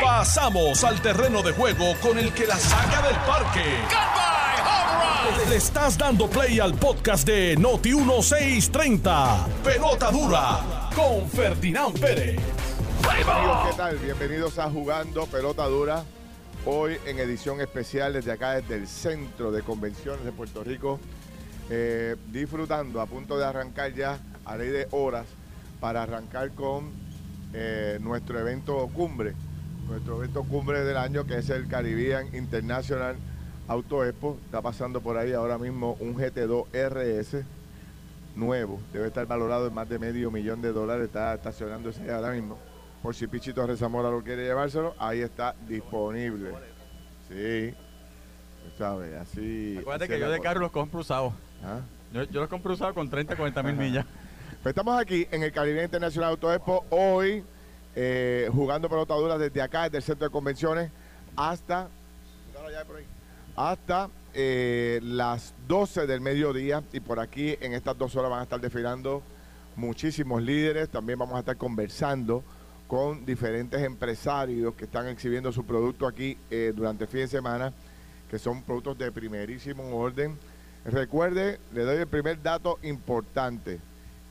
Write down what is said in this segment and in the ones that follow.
Pasamos al terreno de juego con el que la saca del parque. Le estás dando play al podcast de Noti 1630. Pelota dura con Ferdinand Pérez. Amigos, ¿qué tal? Bienvenidos a Jugando Pelota Dura. Hoy en edición especial desde acá, desde el Centro de Convenciones de Puerto Rico. eh, disfrutando, a punto de arrancar ya a ley de horas para arrancar con eh, nuestro evento cumbre. Nuestro evento cumbre del año que es el Caribbean International Auto Expo. Está pasando por ahí ahora mismo un GT2 RS nuevo. Debe estar valorado en más de medio millón de dólares. Está estacionándose ahora mismo. Por si Pichi Torres Zamora lo quiere llevárselo, ahí está disponible. Sí. ¿Sabes? Así. Acuérdate así que yo de carro los compro usados. ¿Ah? Yo, yo los compro usados con 30, 40 mil millas. Pues estamos aquí en el Caribe Internacional Auto Expo hoy eh, jugando pelota dura desde acá, desde el centro de convenciones, hasta hasta eh, las 12 del mediodía y por aquí en estas dos horas van a estar desfilando muchísimos líderes, también vamos a estar conversando con diferentes empresarios que están exhibiendo su producto aquí eh, durante el fin de semana, que son productos de primerísimo orden. Recuerde, le doy el primer dato importante.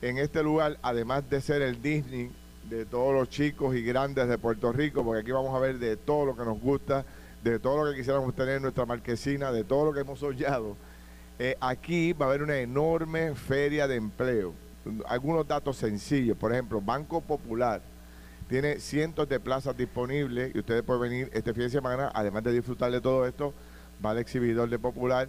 En este lugar, además de ser el Disney de todos los chicos y grandes de Puerto Rico, porque aquí vamos a ver de todo lo que nos gusta, de todo lo que quisiéramos tener en nuestra marquesina, de todo lo que hemos soñado. Eh, aquí va a haber una enorme feria de empleo. Algunos datos sencillos, por ejemplo, Banco Popular tiene cientos de plazas disponibles y ustedes pueden venir este fin de semana, además de disfrutar de todo esto, va al exhibidor de Popular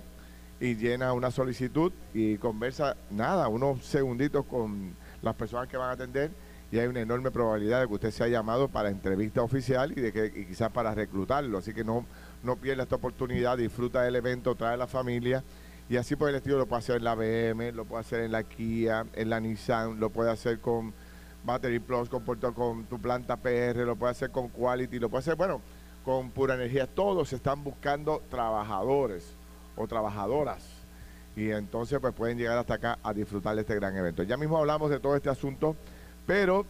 y llena una solicitud y conversa, nada, unos segunditos con las personas que van a atender y hay una enorme probabilidad de que usted sea llamado para entrevista oficial y de que quizás para reclutarlo. Así que no, no pierda esta oportunidad, disfruta del evento, trae a la familia y así por el estilo lo puede hacer en la BM, lo puede hacer en la Kia, en la Nissan, lo puede hacer con Battery Plus, con, Puerto- con tu planta PR, lo puede hacer con Quality, lo puede hacer, bueno, con Pura Energía. Todos están buscando trabajadores o trabajadoras. Y entonces pues pueden llegar hasta acá a disfrutar de este gran evento. Ya mismo hablamos de todo este asunto, pero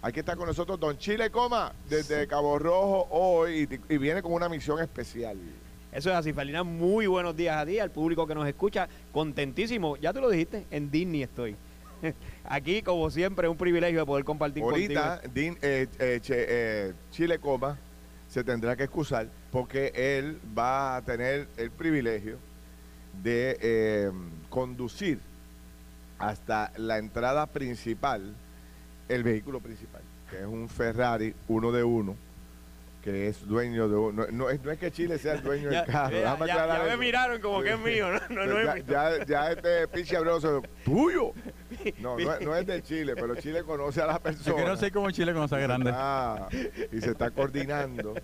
aquí está con nosotros Don Chile Coma desde Cabo Rojo hoy y, y viene con una misión especial. Eso es así, Felina. Muy buenos días a ti, al público que nos escucha. Contentísimo. Ya tú lo dijiste, en Disney estoy. Aquí, como siempre, un privilegio de poder compartir Ahorita contigo. Din- eh, eh, Che- eh, Chile Coma se tendrá que excusar porque él va a tener el privilegio de eh, conducir hasta la entrada principal el vehículo principal, que es un Ferrari uno de uno, que es dueño de uno. No, es, no es que Chile sea el dueño Ya, del carro. ya- ya- ya me miraron como que es mío, no, no, no ya, es mío. ya, ya este pinche abroso, tuyo. No, no, es- no es de Chile, pero Chile conoce a la Es persona. que no sé cómo Chile conoce grande. Ah, y se está coordinando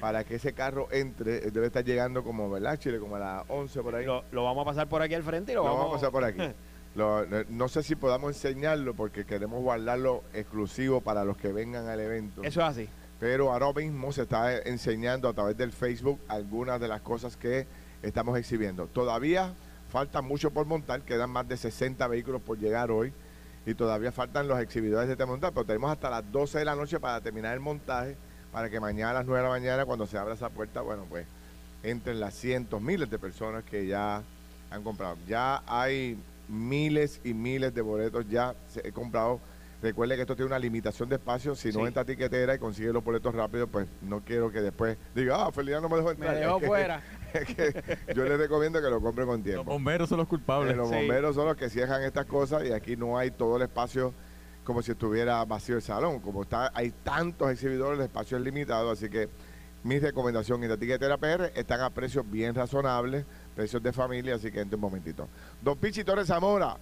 para que ese carro entre. eh, Debe estar llegando como, ¿verdad, Chile? Como a las 11 por ahí. Lo, lo vamos a pasar por aquí al frente y lo, Lo vamos, vamos a pasar por aquí. Lo- no, no sé si podamos enseñarlo porque queremos guardarlo exclusivo para los que vengan al evento. Eso es así. Pero ahora mismo se está enseñando a través del Facebook algunas de las cosas que estamos exhibiendo. Todavía falta mucho por montar, quedan más de 60 vehículos por llegar hoy y todavía faltan los exhibidores de este montar, pero tenemos hasta las 12 de la noche para terminar el montaje, para que mañana a las 9 de la mañana, cuando se abra esa puerta, bueno, pues entren las cientos, miles de personas que ya han comprado. Ya hay miles y miles de boletos ya se- he comprado. Recuerde que esto tiene una limitación de espacio. Si no Sí. entra a tiquetera y consigue los boletos rápido, pues no quiero que después diga, ah, Felina no me dejó Me entrar. dejó Es que- fuera. es que yo les recomiendo que lo compre con Los tiempo. bomberos son los Eh, culpables. los Sí. bomberos son los que cierran estas cosas y aquí no hay todo el espacio como si estuviera vacío el salón. Como está, hay tantos exhibidores, el espacio es limitado, así que mi recomendación y la tiquetera PR están a precios bien razonables, precios de familia, así que entre un momentito. Don Pichi Torres Zamora,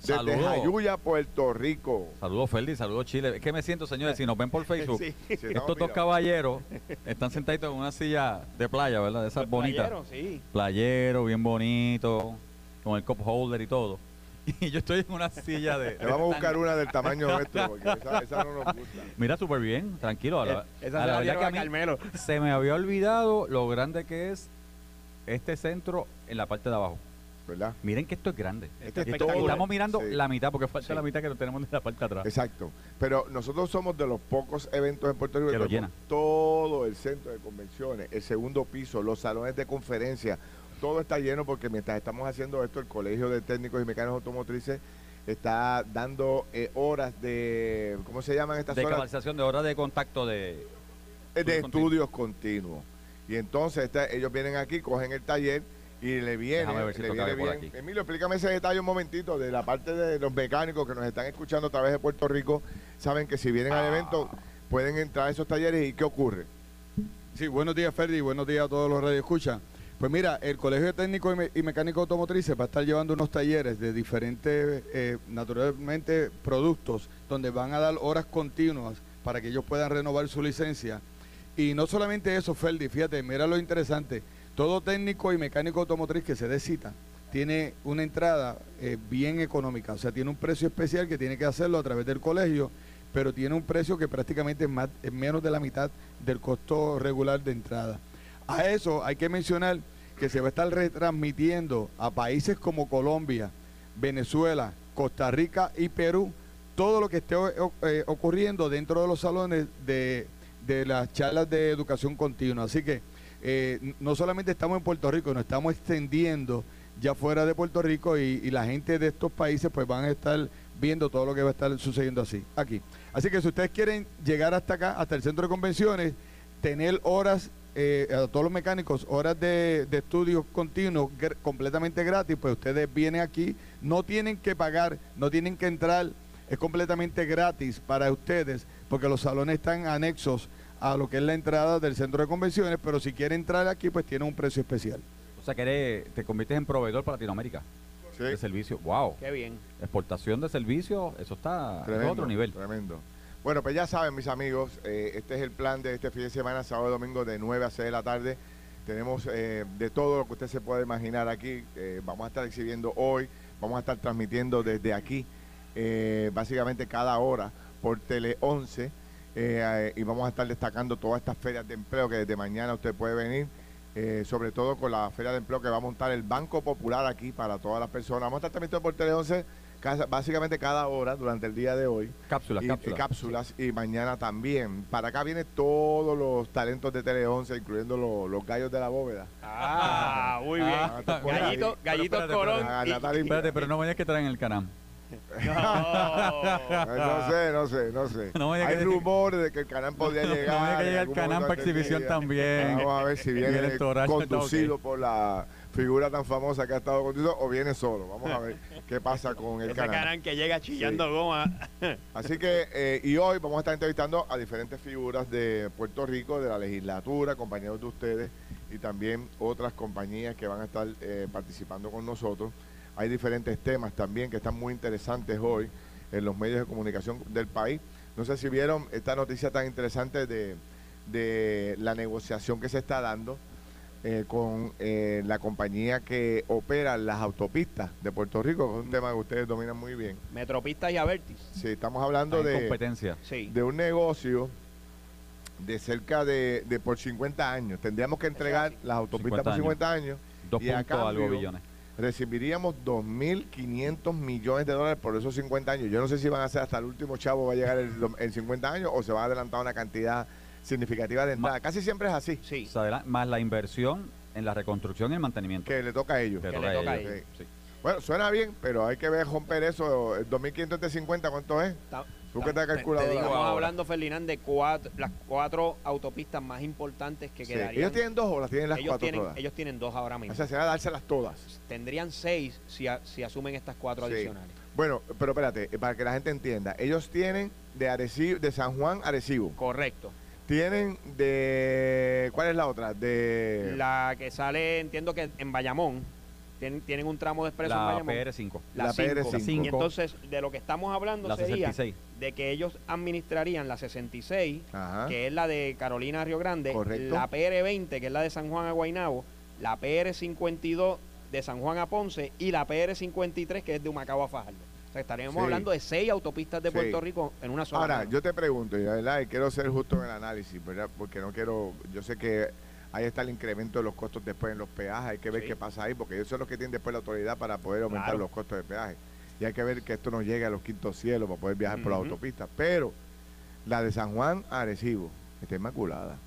desde Saludos. Jayuya, Puerto Rico. Saludos Ferdi, saludos Chile. Es que me siento, señores, si nos ven por Facebook, Sí. Sí, estamos estos dos caballeros están sentaditos en una silla de playa, ¿verdad? De esas bonitas. Playero, sí. Playero, bien bonito, con el cup holder y todo. Y yo estoy en una silla de... Le vamos a buscar una del tamaño nuestro, porque esa, esa no nos gusta. Mira, súper bien, tranquilo. A la, Esa a se la la verdad dieron que a a mí Carmelo. se me había olvidado lo grande que es este centro en la parte de abajo. ¿verdad? Miren que esto es grande. Esto es Y espectacular. Estamos mirando Sí. la mitad, porque falta Sí. la mitad que no tenemos de la parte de atrás. Exacto. Pero nosotros somos de los pocos eventos en Puerto Rico Que lo tenemos llena. todo el centro de convenciones, el segundo piso, los salones de conferencia, todo está lleno porque mientras estamos haciendo esto, el Colegio de Técnicos y Mecánicos Automotrices está dando eh, horas de, ¿cómo se llaman estas de horas? capacitación de horas de contacto de... Eh, de Estudios estudios continuos. Y entonces esta- ellos vienen aquí, cogen el taller y le viene, Déjame ver si le viene bien. aquí. Emilio, explícame ese detalle un momentito de la parte de los mecánicos que nos están escuchando a través de Puerto Rico. Saben que si vienen al evento pueden entrar a esos talleres y ¿qué ocurre? Sí, buenos días, Ferdi, buenos días a todos los radioescuchas. Pues mira, el Colegio de Técnicos y, Me- y Mecánicos Automotrices va a estar llevando unos talleres de diferentes, eh, naturalmente, productos, donde van a dar horas continuas para que ellos puedan renovar su licencia. Y no solamente eso, Ferdi, fíjate, mira lo interesante. Todo técnico y mecánico automotriz que se dé cita tiene una entrada eh, bien económica, o sea, tiene un precio especial que tiene que hacerlo a través del colegio, pero tiene un precio que prácticamente es, más, es menos de la mitad del costo regular de entrada. A eso hay que mencionar que se va a estar retransmitiendo a países como Colombia, Venezuela, Costa Rica y Perú todo lo que esté o- eh, ocurriendo dentro de los salones de, las charlas de educación continua. Así que eh, no solamente estamos en Puerto Rico, nos estamos extendiendo ya fuera de Puerto Rico y, y la gente de estos países pues van a estar viendo todo lo que va a estar sucediendo así, aquí. Así que si ustedes quieren llegar hasta acá, hasta el centro de convenciones, tener horas, eh, a todos los mecánicos, horas de, de estudios continuos gr- completamente gratis, pues ustedes vienen aquí, no tienen que pagar, no tienen que entrar, es completamente gratis para ustedes, porque los salones están anexos a lo que es la entrada del centro de convenciones, pero si quieren entrar aquí, pues tiene un precio especial. O sea, que eres- te conviertes en proveedor para Latinoamérica Sí. de servicio. ¡Wow! Qué bien. Exportación de servicios, eso está es otro nivel. Tremendo. Bueno, pues ya saben, mis amigos, eh, este es el plan de este fin de semana, sábado y domingo, de 9 a 6 de la tarde. Tenemos eh, de todo lo que usted se puede imaginar aquí. Eh, vamos a estar exhibiendo hoy, vamos a estar transmitiendo desde aquí, eh, básicamente cada hora, por Tele 11. eh, eh, y vamos a estar destacando todas estas ferias de empleo que desde mañana usted puede venir. sobre todo con la feria de empleo que va a montar el Banco Popular aquí para todas las personas. Vamos a estar transmitiendo por Tele 11 casa- básicamente cada hora durante el día de hoy Cápsulas, y, cápsulas. y cápsulas y mañana también. Para acá vienen todos los talentos de Tele 11, incluyendo los, los gallos de la bóveda. Ah, muy bien. Ah, ahí. Gallito, Pero Gallito espérate, Colón. espérate. Ah, y- Natalia, Espérate, pero no digas que traen el canam. No sé, no sé, no sé. No Hay que- rumores de que el canal podría No llegar. digas que en llega el momento para exhibición también. Vamos a ver si Viene conducido por la figura tan famosa que ha estado conducido o viene solo. Vamos a ver qué pasa con el canal. canal que llega chillando Sí. goma. Así que, eh, y hoy vamos a estar entrevistando a diferentes figuras de Puerto Rico, de la legislatura, compañeros de ustedes y también otras compañías que van a estar eh, participando con nosotros. Hay diferentes temas también que están muy interesantes hoy en los medios de comunicación del país. No sé si vieron esta noticia tan interesante de, de la negociación que se está dando eh, con eh, la compañía que opera las autopistas de Puerto Rico, que es un tema que ustedes dominan muy bien. Metropistas y Avertis. Sí, estamos hablando de, competencia. Sí. de un negocio de cerca de, de por 50 años. Tendríamos que entregar las autopistas 50 por años. 50 años. Dos y a algo billones. Recibiríamos 2.500 millones de dólares por esos 50 años. Yo no sé si van a ser hasta el último chavo va a llegar el, en 50 años o se va a adelantar una cantidad significativa de entrada. Casi siempre es así, Sí. O sea, adela- más la inversión en la reconstrucción y el mantenimiento. que le toca a ellos. Que que toca le a toca a ellos. ellos. Sí. Bueno, suena bien, pero hay que ver romper eso. El 2.500 de 50, ¿cuánto es? Está- Tú que estás te- te calculadora. digo, Estamos hablando, Ferdinand, de cuatro, las cuatro autopistas más importantes que Sí. quedarían. ¿Ellos tienen dos o las tienen las ellos cuatro tienen, todas? ellos tienen dos ahora mismo. O sea, será dárselas todas. Tendrían seis si, a- si asumen estas cuatro Sí. adicionales. Bueno, pero espérate, para que la gente entienda, ellos tienen de Arecibo, de San Juan a Arecibo. Correcto. Tienen de ¿cuál es la otra? De La que sale, entiendo que en Bayamón, tienen, tienen un tramo de expreso en La Bayamón. PR5. la cinco. PR5. Y entonces, de lo que estamos hablando La sería 66. de que ellos administrarían la 66, Ajá. que es la de Carolina Río Grande, Correcto. la PR20, que es la de San Juan a Guaynabo, la PR52 de San Juan a Ponce y la PR53, que es de Humacao a Fajardo. Sea, estaríamos Sí. hablando de seis autopistas de Sí. Puerto Rico en una sola. Ahora, mano. yo te pregunto, y, ¿verdad? y quiero ser justo en el análisis, ¿verdad? Porque no quiero, yo sé que Ahí está el incremento de los costos después en los peajes. Hay que ver Sí. qué pasa ahí, porque eso es lo que tiene después la autoridad para poder aumentar Claro. los costos de peaje. Y hay que ver que esto no llegue a los quintos cielos para poder viajar por la autopista. Pero la de San Juan a Arecibo está inmaculada.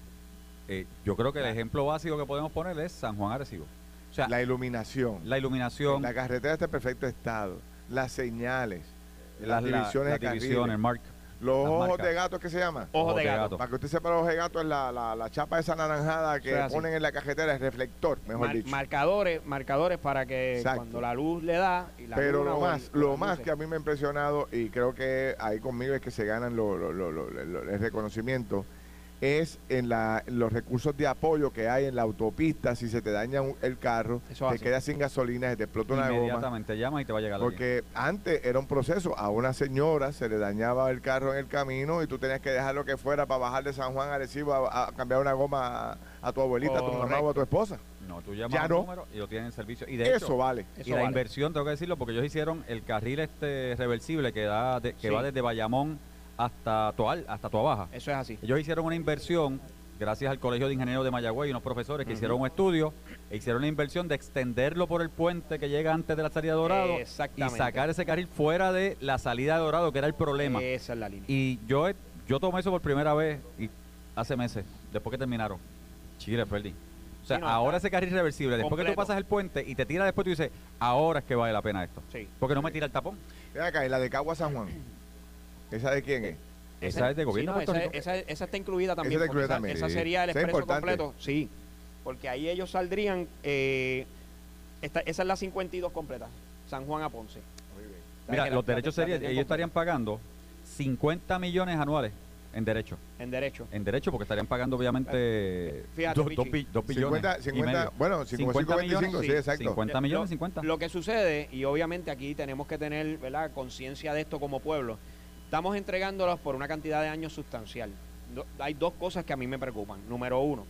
Eh, yo creo que el ejemplo básico que podemos poner es San Juan Arecibo. O sea, La iluminación, la iluminación, la carretera está en perfecto estado, las señales, las, las, la- divisiones las de carriles, divisiones, mark, los las ojos marcas. de gato que se llama. Ojo de de gato. gato. Para que usted sepa, los ojos de gato es la, la, la chapa esa naranjada que así. ponen en la carretera, el reflector, mejor Mar- dicho. marcadores, marcadores para que Exacto. cuando la luz le da y la Pero lo el- más, lo más luces. que a mí me ha impresionado y creo que ahí conmigo es que se ganan lo- lo- lo- lo- lo- el reconocimiento es en la, en los recursos de apoyo que hay en la autopista si se te daña un- el carro, Eso te quedas sin gasolina, se te explota una goma. inmediatamente llama y te va a llegar. Porque antes era un proceso, a una señora se le dañaba el carro en el camino y tú tenías que dejar lo que fuera para bajar de San Juan a Arecibo a, a cambiar una goma a, a tu abuelita, a tu mamá o a tu esposa. No, tú llamas Ya al no. número y lo tienen en servicio. Y de Eso hecho, vale. y Eso la vale. inversión, tengo que decirlo, porque ellos hicieron el carril este reversible que da de- que Sí. va desde Bayamón hasta Toal, hasta Toabaja. Eso es así. Ellos hicieron una inversión, gracias al Colegio de Ingenieros de Mayagüey y unos profesores que hicieron un estudio, e hicieron la inversión de extenderlo por el puente que llega antes de la salida de Dorado y sacar ese carril fuera de la salida de Dorado, que era el problema. Esa es la línea. Y yo, yo tomé eso por primera vez y hace meses, después que terminaron. Chile, Ferdi. O sea, Sí, no, ahora ese carril reversible, después que tú pasas el puente y te tira después, tú dices, ahora es que vale la pena esto. Sí. Porque no me tira el tapón. Ven acá, y la de Cagua San Juan. ¿Esa de quién es? Esa es de gobierno sí, no, esa, esa- esa está incluida también. está porque incluida esa, también, esa sí. sería el Esa es expreso completo. Sí, porque ahí ellos saldrían. eh, esta- esa es la 52 completa. San Juan a Ponce. Mira, los la- derechos la serían, ellos estarían pagando 50 millones anuales en derecho. En derecho. En derecho, porque estarían pagando obviamente Fíjate, dos, dos Pichi. bi- dos billones. 50, y 50 medio. bueno, 55, 25, sí, sí, exacto. 50 Lo- millones, 50. Lo que sucede, y obviamente aquí tenemos que tener ¿verdad? conciencia de esto como pueblo, estamos entregándolos por una cantidad de años sustancial. Do- hay dos cosas que a mí me preocupan. Número uno,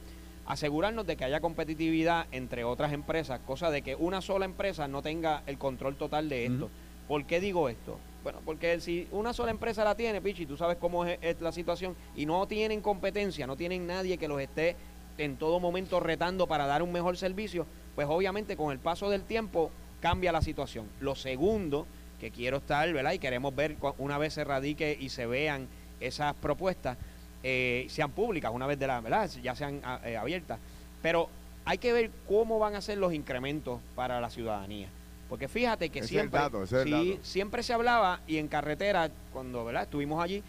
asegurarnos de que haya competitividad entre otras empresas, cosa de que una sola empresa no tenga el control total de esto. ¿Por qué digo esto? Bueno, porque si una sola empresa la tiene, Pichi, tú sabes cómo es, es la situación, y no tienen competencia, no tienen nadie que los esté en todo momento retando para dar un mejor servicio, pues obviamente con el paso del tiempo cambia la situación. Lo segundo que quiero estar, ¿verdad? Y queremos ver una vez se radique y se vean esas propuestas, eh, sean públicas, una vez de la, ¿verdad? Ya sean a- eh, abiertas. Pero hay que ver cómo van a ser los incrementos para la ciudadanía. Porque fíjate que es siempre, dato, sí, siempre se hablaba y en carretera, cuando ¿verdad? estuvimos allí,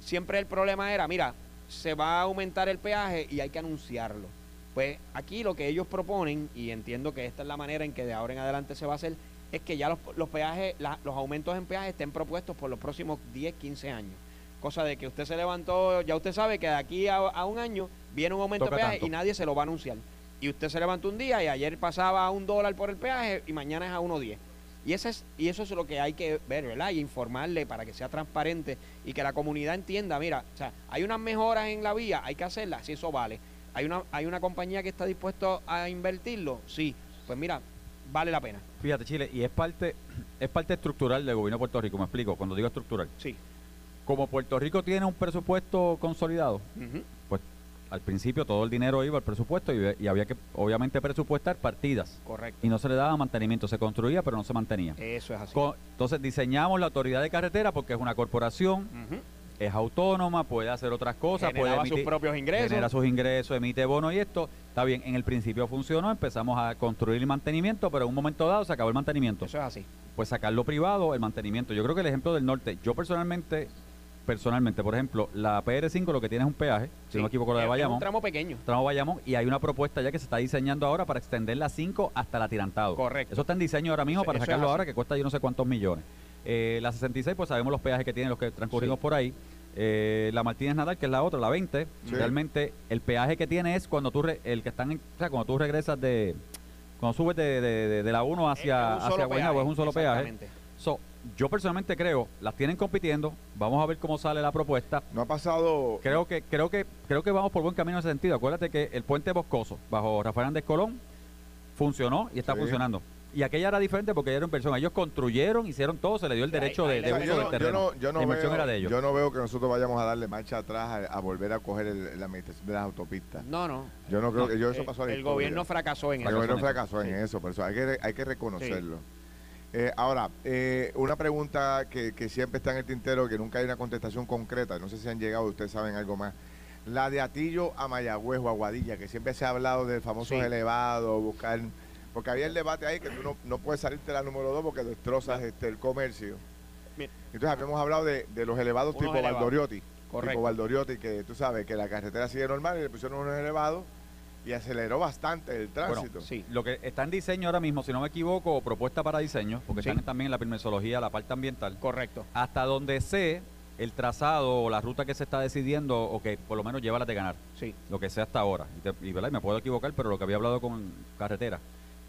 siempre el problema era, mira, se va a aumentar el peaje y hay que anunciarlo. Pues aquí lo que ellos proponen, y entiendo que esta es la manera en que de ahora en adelante se va a hacer, es que ya los, los peajes, la- los aumentos en peaje estén propuestos por los próximos 10, 15 años. Cosa de que usted se levantó, ya usted sabe que de aquí a, a un año viene un aumento Toca de peaje tanto. y nadie se lo va a anunciar. Y usted se levantó un día y ayer pasaba a un dólar por el peaje y mañana es a 1.10. Y, ese es, y eso es lo que hay que ver, ¿verdad? Y informarle para que sea transparente y que la comunidad entienda, mira, o sea, hay unas mejoras en la vía, hay que hacerlas, si eso vale. Hay una, hay una compañía que está dispuesto a invertirlo, sí. Pues mira, vale la pena. Fíjate, Chile, y es parte, es parte estructural del gobierno de Puerto Rico, me explico, cuando digo estructural. Sí. Como Puerto Rico tiene un presupuesto consolidado, pues al principio todo el dinero iba al presupuesto y, y había que obviamente presupuestar partidas. Correcto. Y no se le daba mantenimiento, se construía pero no se mantenía. Eso es así. Entonces diseñamos la autoridad de carretera porque es una corporación, Ujú. Es autónoma, puede hacer otras cosas, puede Generaba sus emitir- propios ingresos. genera sus ingresos, emite bonos y esto. Está bien, en el principio funcionó, empezamos a construir el mantenimiento, pero en un momento dado se acabó el mantenimiento. Eso es así. Pues sacarlo privado, el mantenimiento. Yo creo que el ejemplo del norte, yo personalmente, personalmente, por ejemplo, la PR5 lo que tiene es un peaje, si no me equivoco, la de Es- es Bayamón. un tramo pequeño. Tramo Bayamón y hay una propuesta ya que se está diseñando ahora para extender la 5 hasta el atirantado. Correcto. Eso está en diseño ahora mismo Eso- para eso es sacarlo ahora que cuesta yo no sé cuántos millones. Eh, la 66 pues sabemos los peajes que tienen los que transcurrimos Sí. por ahí. Eh, la Martínez Nadal, que es la otra, la 20, Sí. realmente el peaje que tiene es cuando tú, re- el que están en- o sea, cuando tú regresas de, cuando subes de, de- de- de la 1 hacia, Es hacia Guaynabo, es un solo peaje. So, yo personalmente creo, las tienen compitiendo, vamos a ver cómo sale la propuesta. No ha pasado. Creo que, creo que, creo que vamos por buen camino en ese sentido. Acuérdate que el puente Boscoso, bajo Rafael Hernández Colón, funcionó y está Sí. funcionando. Y aquella era diferente porque era inversión. Ellos construyeron, hicieron todo, se le dio el derecho de, uso yo, del no, yo, terreno. no, yo no la inversión veo, era de ellos. yo no veo que nosotros vayamos a darle marcha atrás a, a volver a coger el- la administración de las autopistas. No, no. Yo no creo No, que yo eso eh, pasó a la El historia. gobierno fracasó en El eso. gobierno en eso. fracasó en Sí. eso, por eso hay que, hay que reconocerlo. Eh, ahora, eh, una pregunta que, que siempre está en el tintero, que nunca hay una contestación concreta, no sé si han llegado, ustedes saben algo más. La de Atillo a Mayagüez o Aguadilla, que siempre se ha hablado del famoso Sí. elevado, buscar... Porque había el debate ahí que tú no, no puedes salirte la número dos porque destrozas este, el comercio. Mira. Entonces habíamos hablado de, de los elevados Unos tipo elevados. Valdoriotti. Correcto. Tipo Valdoriotti, que tú sabes que la carretera sigue normal y le pusieron unos elevados y aceleró bastante el tránsito. Sí. Lo que está en diseño ahora mismo, si no me equivoco, propuesta para diseño, porque Sí. están también en la permisología, la parte ambiental, Correcto. hasta donde sé el trazado o la ruta que se está decidiendo o que por lo menos lleva las de ganar, Sí. lo que sea hasta ahora. Y, te- y me puedo equivocar, pero lo que había hablado con carretera.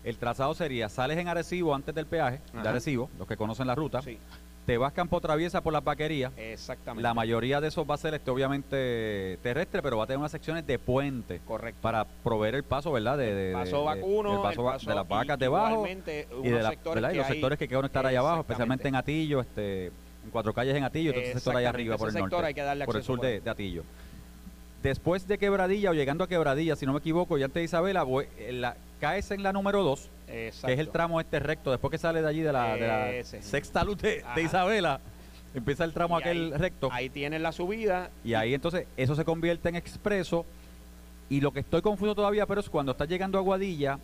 El trazado sería, sales en Arecibo antes del peaje, de. Arecibo, los que conocen la ruta, Sí. te vas campo traviesa por las vaquerías, Exactamente. la mayoría de esos va a ser este obviamente terrestre, pero va a tener unas secciones de puente Correcto. para proveer el paso, ¿verdad? De, de- paso de- vacuno, el paso el paso- de las vacas debajo y de la- sectores ¿verdad? y los hay- sectores que quieren estar allá abajo, especialmente en Atillo, este, en Cuatro Calles en Atillo, ese sector allá arriba por el norte, hay que darle por el sur por de, de Atillo. Después de Quebradilla o llegando a Quebradilla, si no me equivoco, y antes de Isabela, voy- eh, la, caes en la número 2, Exacto. que es el tramo este recto, después que sale de allí de la, de la Ese. sexta luz de. Isabela, empieza el tramo Y aquel ahí- recto. Ahí tienes la subida. Y ahí entonces eso se convierte en expreso. Y lo que estoy confuso todavía, pero es cuando estás llegando a Guadilla,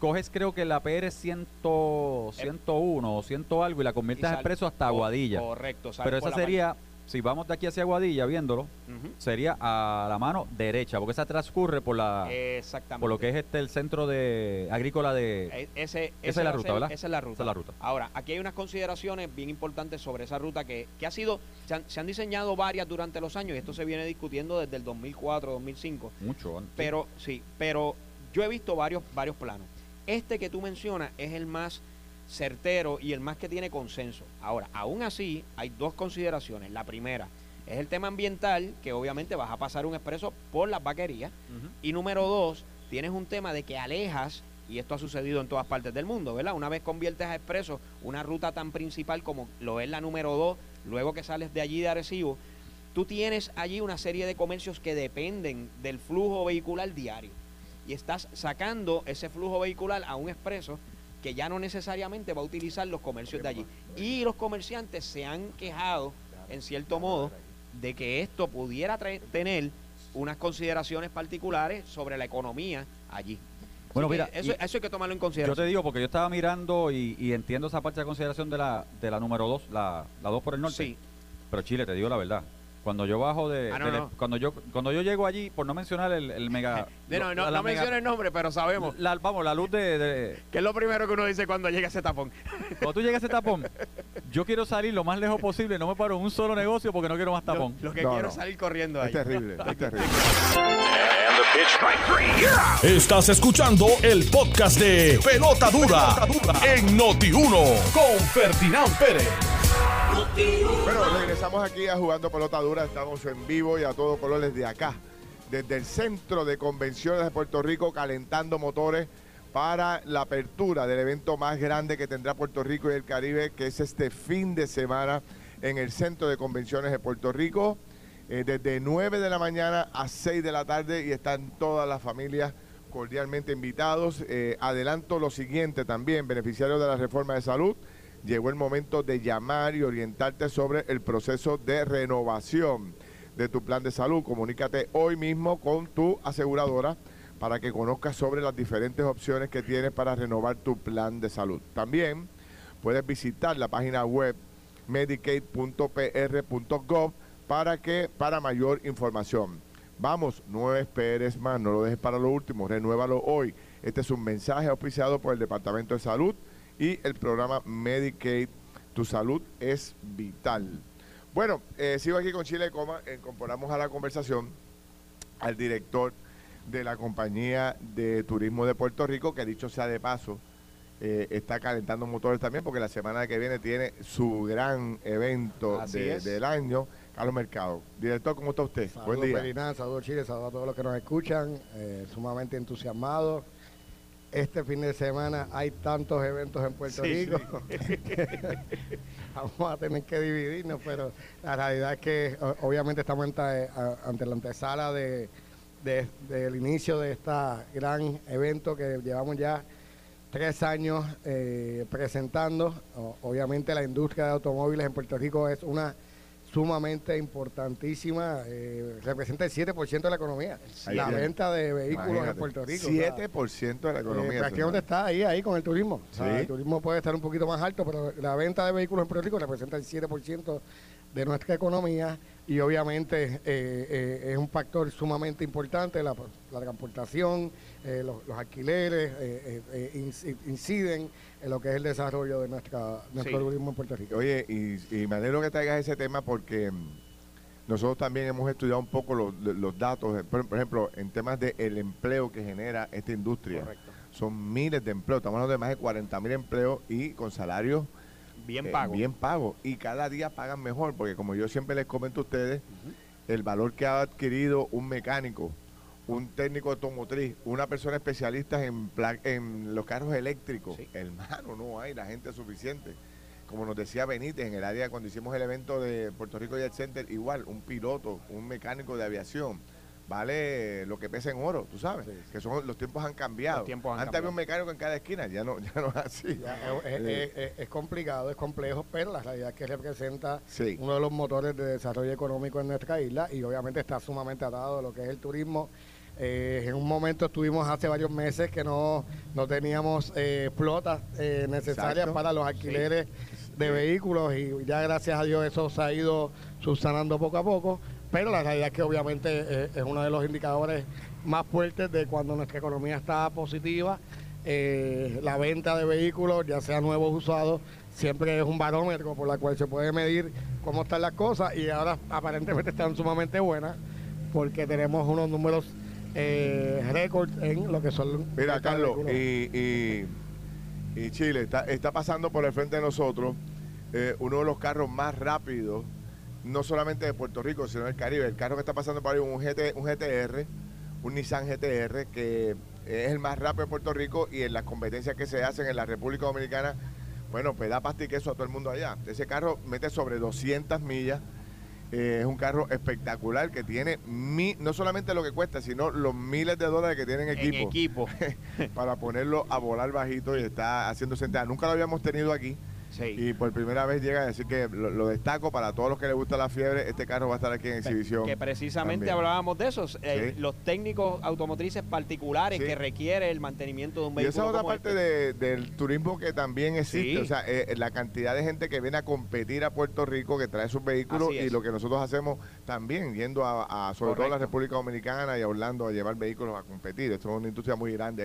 coges creo que la PR 100, 101 o 100 algo y la conviertes en sal- expreso hasta Guadilla. Correcto. Pero esa sería, si vamos de aquí hacia Guadilla viéndolo, sería a la mano derecha, porque esa transcurre por la Exactamente. por lo que es este el centro de agrícola de E- Ese, Esa es la ruta, ser- ¿verdad? Esa es la ruta. Esa es la ruta. Ahora, aquí hay unas consideraciones bien importantes sobre esa ruta que, que ha sido, se han, se han diseñado varias durante los años y esto se viene discutiendo desde el 2004, 2005. mucho antes. Pero sí, pero yo he visto varios, varios planos. Este que tú mencionas es el más certero y el más que tiene consenso. Ahora, aún así, hay dos consideraciones. La primera es el tema ambiental, que obviamente vas a pasar un expreso por las vaquerías. Y número dos, tienes un tema de que alejas, y esto ha sucedido en todas partes del mundo, ¿verdad? Una vez conviertes a expreso una ruta tan principal como lo es la número dos, luego que sales de allí de Arecibo, tú tienes allí una serie de comercios que dependen del flujo vehicular diario. Y estás sacando ese flujo vehicular a un expreso que ya no necesariamente va a utilizar los comercios de allí. Y los comerciantes se han quejado, en cierto modo, de que esto pudiera tener unas consideraciones particulares sobre la economía allí. Así Bueno, mira, eso, eso hay que tomarlo en Yo consideración. te digo, porque yo estaba mirando y, y entiendo esa parte de consideración de la, de la número 2, la, la 2 por el norte. Sí, Pero Chile, te digo la verdad. Cuando yo bajo de, Ah, no, del- no. cuando yo cuando yo llego allí, por no mencionar el, el mega, De- no, no, no menciones el nombre, pero sabemos la- vamos, la luz de, de- que es lo primero que uno dice cuando llega ese tapón. cuando tú llegas a ese tapón, yo quiero salir lo más lejos posible, no me paro en un solo negocio porque no quiero más tapón. Lo, lo que No, quiero no. es salir corriendo ahí. Es terrible, es terrible. Estás escuchando el podcast de Pelota Dura, en Noti1 con Ferdinand Pérez. Bueno, regresamos aquí a Jugando Pelota Dura. Estamos en vivo y a todo color desde acá, desde el Centro de Convenciones de Puerto Rico, calentando motores para la apertura del evento más grande que tendrá Puerto Rico y el Caribe, que es este fin de semana en el Centro de Convenciones de Puerto Rico, eh, desde 9 de la mañana a 6 de la tarde y están todas las familias cordialmente invitados. Eh, adelanto lo siguiente también, beneficiarios de la reforma de salud. Llegó el momento de llamar y orientarte sobre el proceso de renovación de tu plan de salud. Comunícate hoy mismo con tu aseguradora para que conozcas sobre las diferentes opciones que tienes para renovar tu plan de salud. También puedes visitar la página web medicaid.pr.gov para que para mayor información. Vamos, no esperes más, no lo dejes para lo último, renuévalo hoy. Este es un mensaje auspiciado por el Departamento de Salud y el programa Medicaid. Tu salud es vital. Bueno, eh, sigo aquí con Chile Coma, incorporamos a la conversación al director de la compañía de turismo de Puerto Rico, que dicho sea de paso, eh, está calentando motores también, porque la semana que viene tiene su gran evento de- del año, Carlos Mercado. Director, ¿cómo está usted? Saludos Buen día. Saludos Chile, saludos a todos los que nos escuchan, eh, sumamente entusiasmados este fin de semana hay tantos eventos en Puerto Rico. Vamos a tener que dividirnos, pero la realidad es que obviamente estamos ante, ante la antesala de, del inicio de este gran evento que llevamos ya tres años eh, presentando. obviamente la industria de automóviles en Puerto Rico es una sumamente importantísima, eh, representa el 7% de la economía. la venta de vehículos en Puerto Rico. 7% de la economía. Eh, dónde está ahí, ahí con el turismo. el turismo puede estar un poquito más alto, pero la venta de vehículos en Puerto Rico representa el 7% de nuestra economía y obviamente eh, eh, es un factor sumamente importante, la, transportación, eh, los, alquileres inciden en lo que es el desarrollo de nuestra, nuestro turismo en Puerto Rico. Oye, y, me alegro que traigas ese tema porque mm, nosotros también hemos estudiado un poco los, datos, por, ejemplo, en temas del el empleo que genera esta industria. Son miles de empleos, estamos hablando de más de 40 mil empleos y con salarios Bien eh, pago. bien pago. Y cada día pagan mejor, porque como yo siempre les comento a ustedes, el valor que ha adquirido un mecánico, un técnico automotriz, una persona especialista en, en los carros eléctricos, hermano, no hay la gente suficiente. Como nos decía Benítez en el área cuando hicimos el evento de Puerto Rico Jet Center, igual, un piloto, un mecánico de aviación vale lo que pesa en oro, tú sabes, que son los tiempos han cambiado. Antes había un mecánico en cada esquina, ya no, ya no es así. es, complicado, es complejo, pero la realidad es que representa uno de los motores de desarrollo económico en nuestra isla y obviamente está sumamente atado a lo que es el turismo. Eh, en un momento estuvimos hace varios meses que no, no teníamos eh, flotas eh, necesarias para los alquileres de vehículos y ya gracias a Dios eso se ha ido subsanando poco a poco pero la realidad es que obviamente eh, es uno de los indicadores más fuertes de cuando nuestra economía está positiva. Eh, la venta de vehículos, ya sea nuevos o usados, siempre es un barómetro por la cual se puede medir cómo están las cosas y ahora aparentemente están sumamente buenas porque tenemos unos números eh, récords en lo que son... Mira, Carlos, y, Chile está, está pasando por el frente de nosotros uno de los carros más rápidos no solamente de Puerto Rico, sino del Caribe. El carro que está pasando por ahí un, GT, un GTR, un Nissan GTR, que es el más rápido de Puerto Rico y en las competencias que se hacen en la República Dominicana, bueno, pues da pasta y queso a todo el mundo allá. Ese carro mete sobre 200 millas. Eh, es un carro espectacular que tiene no solamente lo que cuesta, sino los miles de dólares que tiene en equipo. equipo. para ponerlo a volar bajito y está haciendo sentada. Nunca lo habíamos tenido aquí. Y por primera vez llega a decir que lo, destaco para todos los que les gusta la fiebre, este carro va a estar aquí en exhibición. Que precisamente hablábamos de eso, eh, los técnicos automotrices particulares que requiere el mantenimiento de un vehículo. Y esa es otra parte este. del turismo que también existe, o sea, eh, la cantidad de gente que viene a competir a Puerto Rico, que trae sus vehículos y lo que nosotros hacemos también, yendo a, sobre todo a la República Dominicana y a Orlando a llevar vehículos a competir. Esto es una industria muy grande.